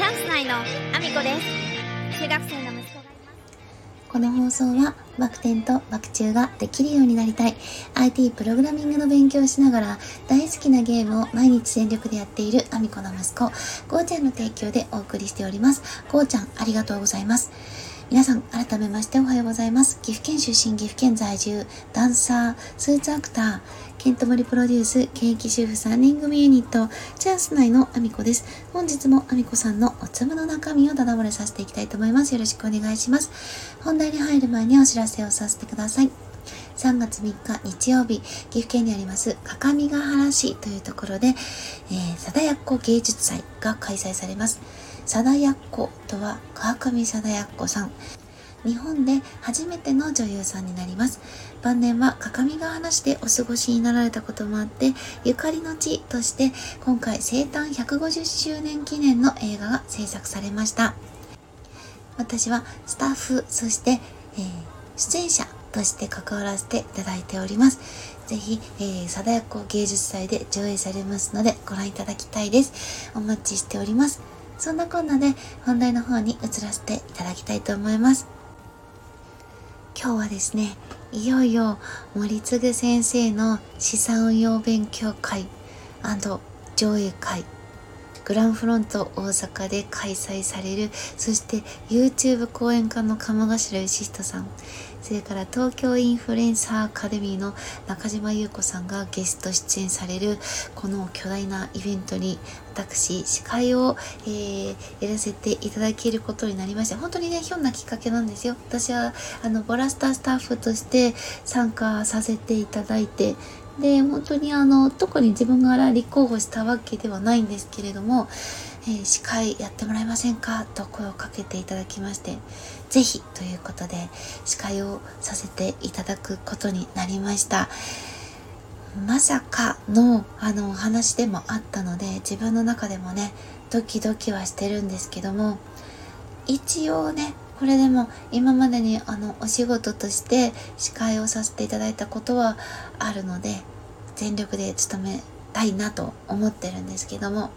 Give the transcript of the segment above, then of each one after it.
チャンス内のアミコです。中学生の息子がいます。この放送はバク転とバク宙ができるようになりたい。IT プログラミングの勉強をしながら大好きなゲームを毎日全力でやっているアミコの息子ゴーちゃんの提供でお送りしております。ゴーちゃんありがとうございます。皆さん、改めましておはようございます。岐阜県出身、岐阜県在住、ダンサー、スーツアクター、ケントモリプロデュース、現役主婦3人組ユニット、チャンス内のアミコです。本日もアミコさんのお粒の中身をただ漏れさせていきたいと思います。よろしくお願いします。本題に入る前にお知らせをさせてください。3月3日日曜日、岐阜県にあります各務原市というところで、えー、貞奴芸術祭が開催されます。貞奴とは川上貞奴さん。日本で初めての女優さんになります。晩年は各務原市でお過ごしになられたこともあって、ゆかりの地として今回生誕150周年記念の映画が制作されました。私はスタッフ、そして、えー、出演者として関わらせていただいております。ぜひ、えー、貞奴芸術祭で上映されますのでご覧いただきたいです。お待ちしております。そんなこんなで本題の方に移らせていただきたいと思います。今日はですね、いよいよ森次先生の資産運用勉強会上映会グランフロント大阪で開催されるそして YouTube 講演家の鴨頭義人さんそれから東京インフルエンサーアカデミーの中島優子さんがゲスト出演されるこの巨大なイベントに私司会を、えー、やらせていただけることになりまして本当にねひょんなきっかけなんですよ。私はあのボラスタースタッフとして参加させていただいてで本当にあの特に自分から立候補したわけではないんですけれども、えー、司会やってもらえませんか？と声をかけていただきまして是非ということで司会をさせていただくことになりました。まさかのあの話でもあったので自分の中でもねドキドキはしてるんですけども一応ねこれでも今までにあのお仕事として司会をさせていただいたことはあるので全力で務めたいなと思ってるんですけども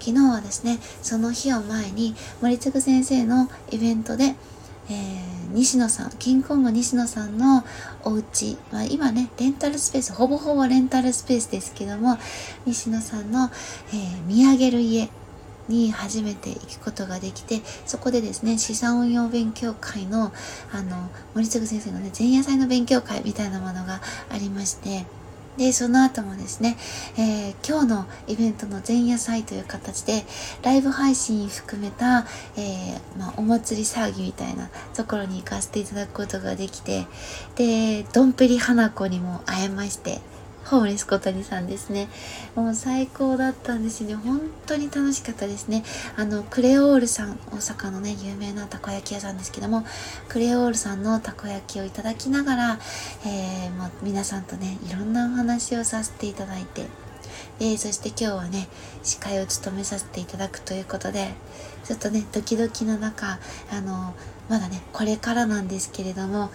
昨日はですねその日を前に森次先生のイベントでえー、西野さん、キングコング西野さんのお家、まあ、今ね、レンタルスペース、ほぼほぼレンタルスペースですけども、西野さんの、えー、見上げる家に初めて行くことができて、そこでですね、資産運用勉強会の、あの、森次先生のね、前夜祭の勉強会みたいなものがありまして、で、その後もですね、えー、今日のイベントの前夜祭という形で、ライブ配信含めた、えー、まあ、お祭り騒ぎみたいなところに行かせていただくことができて、で、どんぺり花子にも会えまして、ホームレス小谷さんですね。もう最高だったんですね。本当に楽しかったですね。あの、クレオールさん、大阪のね、有名なたこ焼き屋さんですけども、クレオールさんのたこ焼きをいただきながら、えー、もう皆さんとね、いろんなお話をさせていただいて、えそして今日はね、司会を務めさせていただくということで、ちょっとね、ドキドキの中、あの、まだね、これからなんですけれども、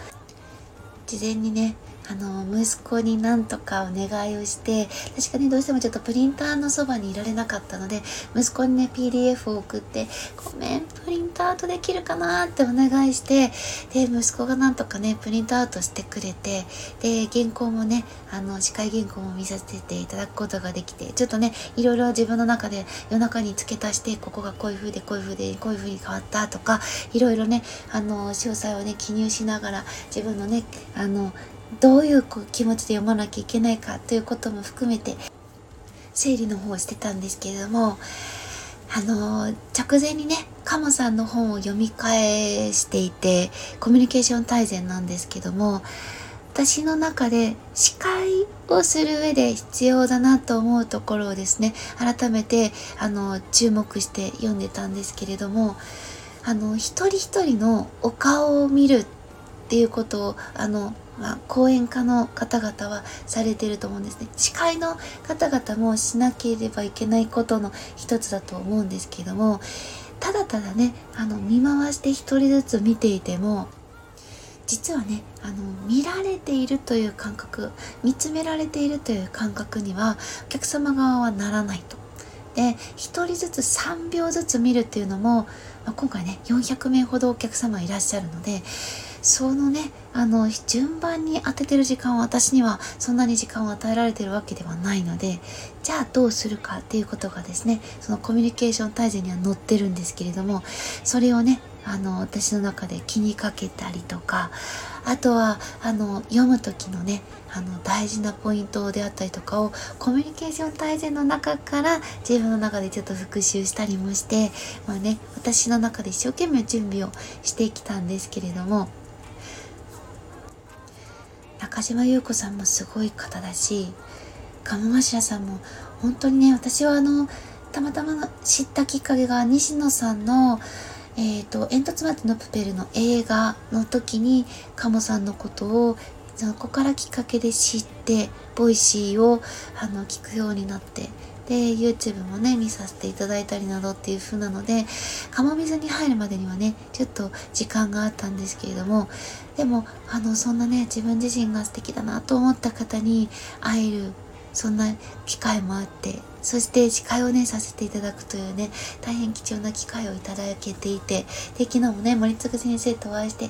事前にね、あの、息子になんとかお願いをして、確かにどうしてもちょっとプリンターのそばにいられなかったので、息子にね、PDF を送って、ごめん、プリントアウトできるかな？ってお願いして、で、息子がなんとかね、プリントアウトしてくれて、で、原稿もね、あの、司会原稿も見させていただくことができて、ちょっとね、いろいろ自分の中で夜中に付け足して、ここがこういう風で、こういう風で、こういう風に変わったとか、いろいろね、あの、詳細をね、記入しながら、自分のね、あの、どういう気持ちで読まなきゃいけないかということも含めて整理の方をしてたんですけれどもあの直前にねカモさんの本を読み返していてコミュニケーション大全なんですけども私の中で司会をする上で必要だなと思うところをですね改めてあの注目して読んでたんですけれどもあの一人一人のお顔を見るっていうことをあのまあ、講演家の方々はされてると思うんですね。司会の方々もしなければいけないことの一つだと思うんですけども、ただただね、あの、見回して一人ずつ見ていても、実はね、あの、見られているという感覚、見つめられているという感覚には、お客様側はならないと。で1人ずつ3秒ずつ見るっていうのも、まあ、今回ね400名ほどお客様いらっしゃるのでそのねあの順番に当ててる時間は私にはそんなに時間を与えられてるわけではないのでじゃあどうするかっていうことがですねそのコミュニケーション大全には載ってるんですけれどもそれをねあの私の中で気にかけたりとかあとはあの読む時のねあの大事なポイントであったりとかをコミュニケーション大全の中から自分の中でちょっと復習したりもしてまあね私の中で一生懸命準備をしてきたんですけれども中島優子さんもすごい方だし鴨頭さんも本当にね私はあのたまたま知ったきっかけが西野さんのえーと、えんとつ町のプペルの映画の時に鴨さんのことをそこからきっかけで知って Voicy をあの聞くようになってで YouTube もね見させていただいたりなどっていう風なので鴨水に入るまでにはねちょっと時間があったんですけれどもでもあのそんなね自分自身が素敵だなと思った方に会えるそんな機会もあってそして司会をねさせていただくというね大変貴重な機会をいただけていてで昨日もね森次先生とお会いして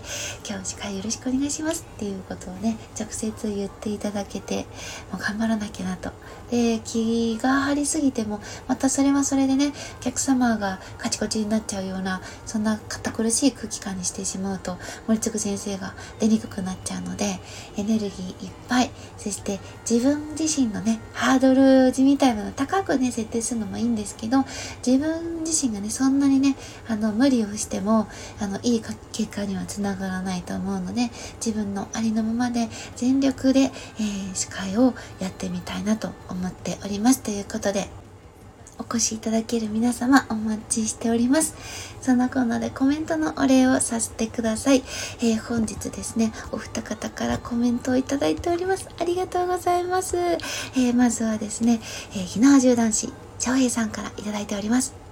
今日司会よろしくお願いしますっていうことをね直接言っていただけてもう頑張らなきゃなと。で気が張りすぎてもまたそれはそれでねお客様がカチコチになっちゃうようなそんな堅苦しい空気感にしてしまうと森次先生が出にくくなっちゃうのでエネルギーいっぱいそして自分自身のねハードルみたいなの高くね設定するのもいいんですけど自分自身がねそんなにねあの無理をしてもあのいい結果にはつながらないと思うので自分のありのままで全力で、えー、司会をやってみたいなと思っております。ということでお越しいただける皆様お待ちしております。そんなコーナーでコメントのお礼をさせてください。えー、本日ですね、お二方からコメントをいただいております。ありがとうございます。えー、まずはですね、えー、ひなわじゅう男子、長平さんからいただいております。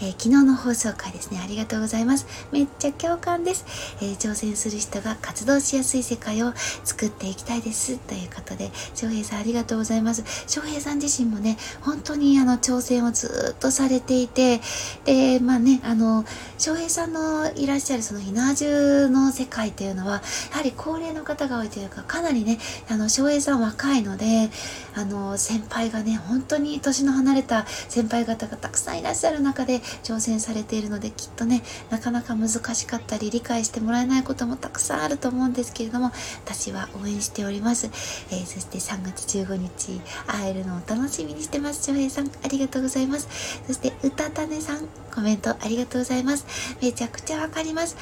えー、昨日の放送回ですね、ありがとうございます。めっちゃ共感です。えー、挑戦する人が活動しやすい世界を作っていきたいです。ということで、翔平さんありがとうございます。翔平さん自身もね、本当にあの挑戦をずっとされていて、で、まあね、あの、翔平さんのいらっしゃるそのひな重の世界っていうのは、やはり高齢の方が多いというか、かなりね、あの、翔平さん若いので、あの、先輩がね、本当に年の離れた先輩方がたくさんいらっしゃる中で挑戦されているので、きっとね、なかなか難しかったり、理解してもらえないこともたくさんあると思うんですけれども、私は応援しております。えー、そして3月15日、会えるのを楽しみにしてます。翔平さん、ありがとうございます。そして、うたたねさん、コメントありがとうございます。めちゃくちゃわかります。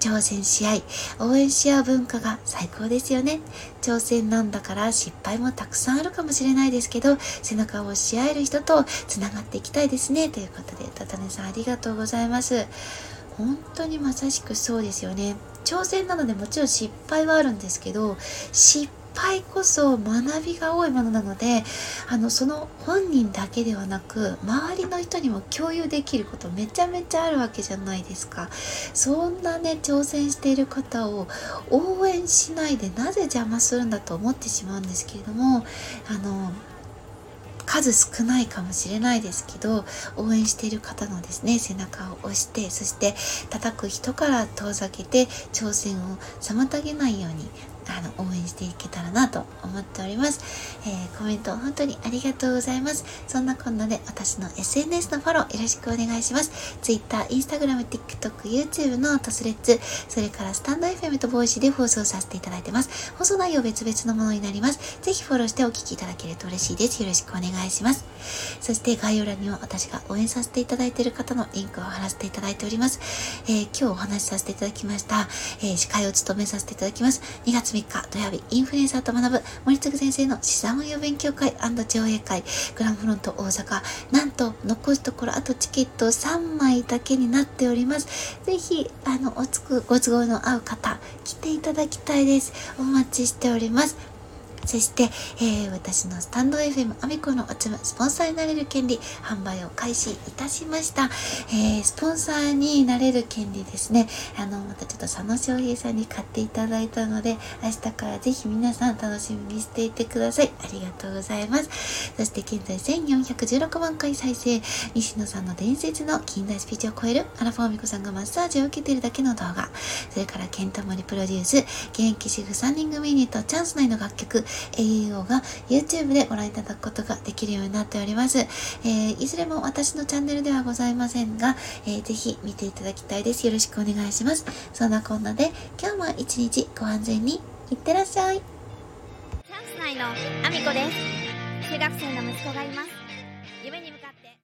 挑戦し合い、応援し合う文化が最高ですよね。挑戦なんだから失敗もたくさんあるかもしれないですけど、背中を押し合える人と繋がっていきたいですね。ということで、たたねさんありがとうございます。本当にまさしくそうですよね。挑戦なのでもちろん失敗はあるんですけど、失敗こそ学びが多いものなのであのその本人だけではなく周りの人にも共有できることめちゃめちゃあるわけじゃないですかそんなね挑戦している方を応援しないでなぜ邪魔するんだと思ってしまうんですけれどもあの数少ないかもしれないですけど応援している方のですね背中を押してそして叩く人から遠ざけて挑戦を妨げないようにあの応援していけたらなと思っております、えー、コメント本当にありがとうございます。そんなこんなで私の SNS のフォローよろしくお願いします。Twitter、Instagram、TikTok、YouTube のトスレッツそれからスタンド FM と Voicy で放送させていただいてます。放送内容別々のものになります。ぜひフォローしてお聞きいただけると嬉しいです。よろしくお願いします。そして概要欄には私が応援させていただいている方のリンクを貼らせていただいております、えー、今日お話しさせていただきました、えー、司会を務めさせていただきます。2月3日土曜日、インフルエンサーと学ぶ森次先生の資産運用勉強会上映会、グランフロント大阪、なんと残すところあとチケット3枚だけになっております。ぜひ、あの、おつく、ご都合の合う方、来ていただきたいです。お待ちしております。そして、えー、私のスタンド FM アミコのおつむスポンサーになれる権利販売を開始いたしました。えー、スポンサーになれる権利ですね。あの、またちょっと佐野翔平さんに買っていただいたので、明日からぜひ皆さん楽しみにしていてください。ありがとうございます。そして現在1416万回再生、西野さんの伝説の近代スピーチを超えるアラフォーミコさんがマッサージを受けているだけの動画、それからケンタモリプロデュース、現役主婦3人組ユニットチャンス内の楽曲、AEO が YouTube でご覧いただくことができるようになっております。えー、いずれも私のチャンネルではございませんが、えー、ぜひ見ていただきたいです。よろしくお願いします。そんなこんなで、今日も一日ご安全にいってらっしゃい。チャンス内のアミコです。中学生の息子がいます。